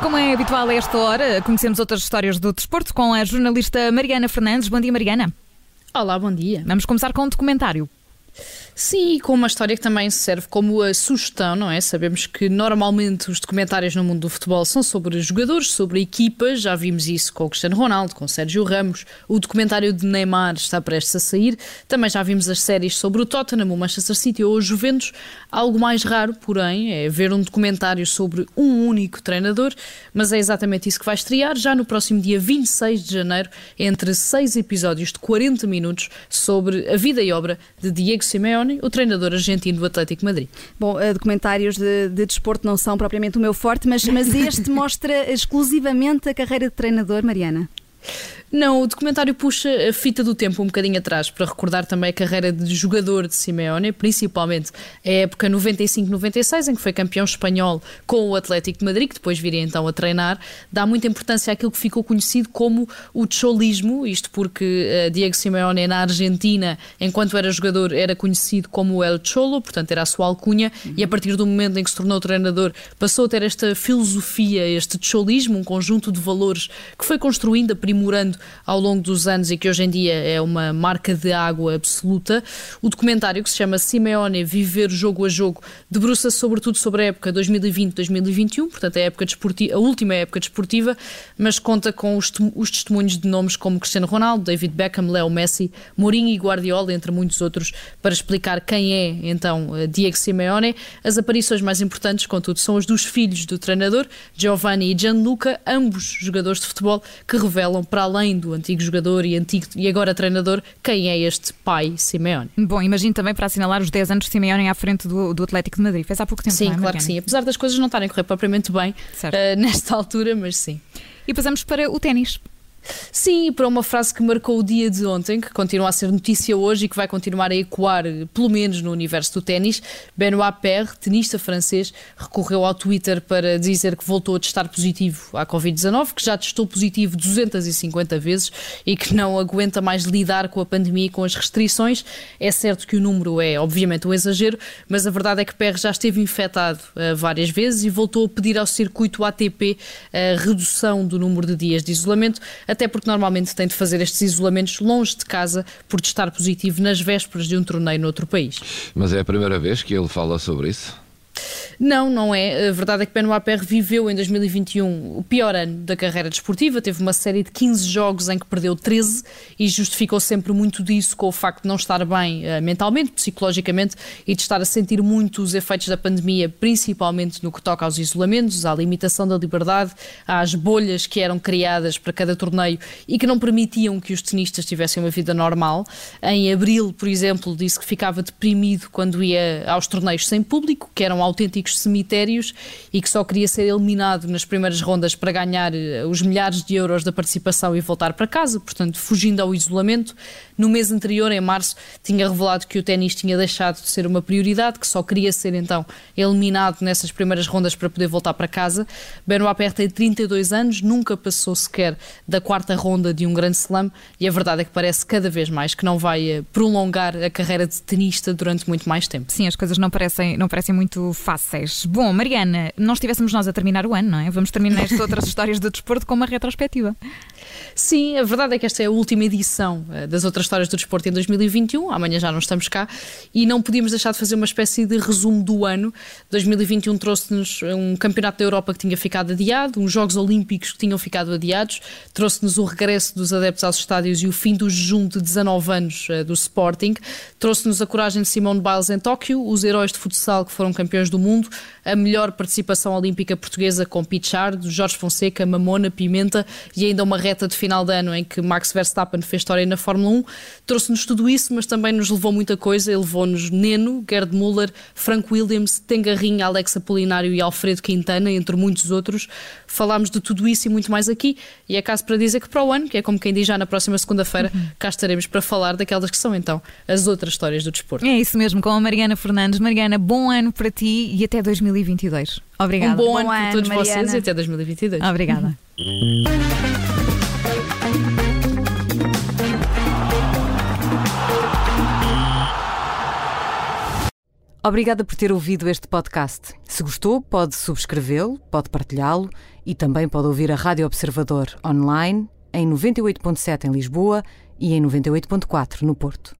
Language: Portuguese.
como é habitual a esta hora, conhecemos outras histórias do desporto com a jornalista Mariana Fernandes. Bom dia, Mariana. Olá, bom dia. Vamos começar com um documentário. Sim, com uma história que também serve como a sugestão, não é? Sabemos que normalmente os documentários no mundo do futebol são sobre jogadores, sobre equipas, já vimos isso com o Cristiano Ronaldo, com o Sérgio Ramos, o documentário de Neymar está prestes a sair, também já vimos as séries sobre o Tottenham, o Manchester City ou o Juventus. Algo mais raro, porém, é ver um documentário sobre um único treinador, mas é exatamente isso que vai estrear já no próximo dia 26 de janeiro, entre seis episódios de 40 minutos sobre a vida e obra de Diego Simeone o treinador argentino do Atlético Madrid. Bom, eh, documentários de, de desporto não são propriamente o meu forte, mas, mas este mostra exclusivamente a carreira de treinador, Mariana. Não, o documentário puxa a fita do tempo um bocadinho atrás para recordar também a carreira de jogador de Simeone, principalmente a época 95-96, em que foi campeão espanhol com o Atlético de Madrid, que depois viria então a treinar. Dá muita importância àquilo que ficou conhecido como o cholismo, isto porque uh, Diego Simeone na Argentina, enquanto era jogador, era conhecido como El Cholo, portanto era a sua alcunha, uhum. e a partir do momento em que se tornou treinador, passou a ter esta filosofia, este cholismo, um conjunto de valores que foi construindo, aprimorando ao longo dos anos e que hoje em dia é uma marca de água absoluta. O documentário que se chama Simeone Viver Jogo a Jogo debruça sobretudo sobre a época 2020-2021, portanto a, época desportiva, a última época desportiva, mas conta com os, os testemunhos de nomes como Cristiano Ronaldo, David Beckham, Leo Messi, Mourinho e Guardiola, entre muitos outros, para explicar quem é então Diego Simeone. As aparições mais importantes, contudo, são as dos filhos do treinador, Giovanni e Gianluca, ambos jogadores de futebol que revelam para além além do antigo jogador e, antigo, e agora treinador, quem é este pai Simeone. Bom, imagino também para assinalar os 10 anos de Simeone à frente do, do Atlético de Madrid. Fez há pouco tempo, Sim, é, claro que sim. Apesar das coisas não estarem a correr propriamente bem uh, nesta altura, mas sim. E passamos para o ténis. Sim, para uma frase que marcou o dia de ontem, que continua a ser notícia hoje e que vai continuar a ecoar, pelo menos no universo do ténis, Benoit Paire, tenista francês, recorreu ao Twitter para dizer que voltou a testar positivo à Covid-19, que já testou positivo 250 vezes e que não aguenta mais lidar com a pandemia e com as restrições. É certo que o número é, obviamente, um exagero, mas a verdade é que Paire já esteve infectado uh, várias vezes e voltou a pedir ao circuito ATP a redução do número de dias de isolamento até porque normalmente tem de fazer estes isolamentos longe de casa por estar positivo nas vésperas de um torneio noutro país. Mas é a primeira vez que ele fala sobre isso? Não, não é. A verdade é que Benoit Paire viveu em 2021 o pior ano da carreira desportiva. Teve uma série de 15 jogos em que perdeu 13 e justificou sempre muito disso com o facto de não estar bem uh, mentalmente, psicologicamente e de estar a sentir muito os efeitos da pandemia, principalmente no que toca aos isolamentos, à limitação da liberdade, às bolhas que eram criadas para cada torneio e que não permitiam que os tenistas tivessem uma vida normal. Em abril, por exemplo, disse que ficava deprimido quando ia aos torneios sem público, que eram autênticos cemitérios e que só queria ser eliminado nas primeiras rondas para ganhar eh, os milhares de euros da participação e voltar para casa, portanto, fugindo ao isolamento. No mês anterior, em março, tinha revelado que o ténis tinha deixado de ser uma prioridade, que só queria ser então eliminado nessas primeiras rondas para poder voltar para casa. Benoit Paire tem 32 anos, nunca passou sequer da quarta ronda de um grande slam e a verdade é que parece cada vez mais que não vai eh, prolongar a carreira de tenista durante muito mais tempo. Sim, as coisas não parecem, não parecem muito fáceis. Bom, Mariana, não estivéssemos nós a terminar o ano, não é? Vamos terminar estas outras histórias do desporto com uma retrospectiva. Sim, a verdade é que esta é a última edição eh, das outras histórias do desporto em 2021. Amanhã já não estamos cá e não podíamos deixar de fazer uma espécie de resumo do ano. 2021 trouxe-nos um campeonato da Europa que tinha ficado adiado, uns Jogos Olímpicos que tinham ficado adiados, trouxe-nos o regresso dos adeptos aos estádios e o fim do jejum de 19 anos uh, do Sporting, trouxe-nos a coragem de Simone Biles em Tóquio, os heróis de futsal que foram campeões do mundo, a melhor participação olímpica portuguesa com Pichard, Jorge Fonseca, Mamona, Pimenta e ainda uma reta de final de ano em que Max Verstappen fez história na Fórmula 1. Trouxe-nos tudo isso, mas também nos levou muita coisa. Ele levou-nos Neno, Gerd Müller, Frank Williams, Tengarrinha, Alex Apolinário e Alfredo Quintana, entre muitos outros. Falámos de tudo isso e muito mais aqui. E é caso para dizer que para o ano, que é como quem diz já na próxima segunda-feira, uhum. cá estaremos para falar daquelas que são então as outras histórias do desporto. É isso mesmo, com a Mariana Fernandes. Mariana, bom ano para ti e até 2022. Obrigada. Um bom, bom ano, ano para todos Mariana. vocês e até 2022. Obrigada. Obrigada por ter ouvido este podcast. Se gostou, pode subscrevê-lo, pode partilhá-lo e também pode ouvir a Rádio Observador online em 98.7 em Lisboa e em 98.4 no Porto.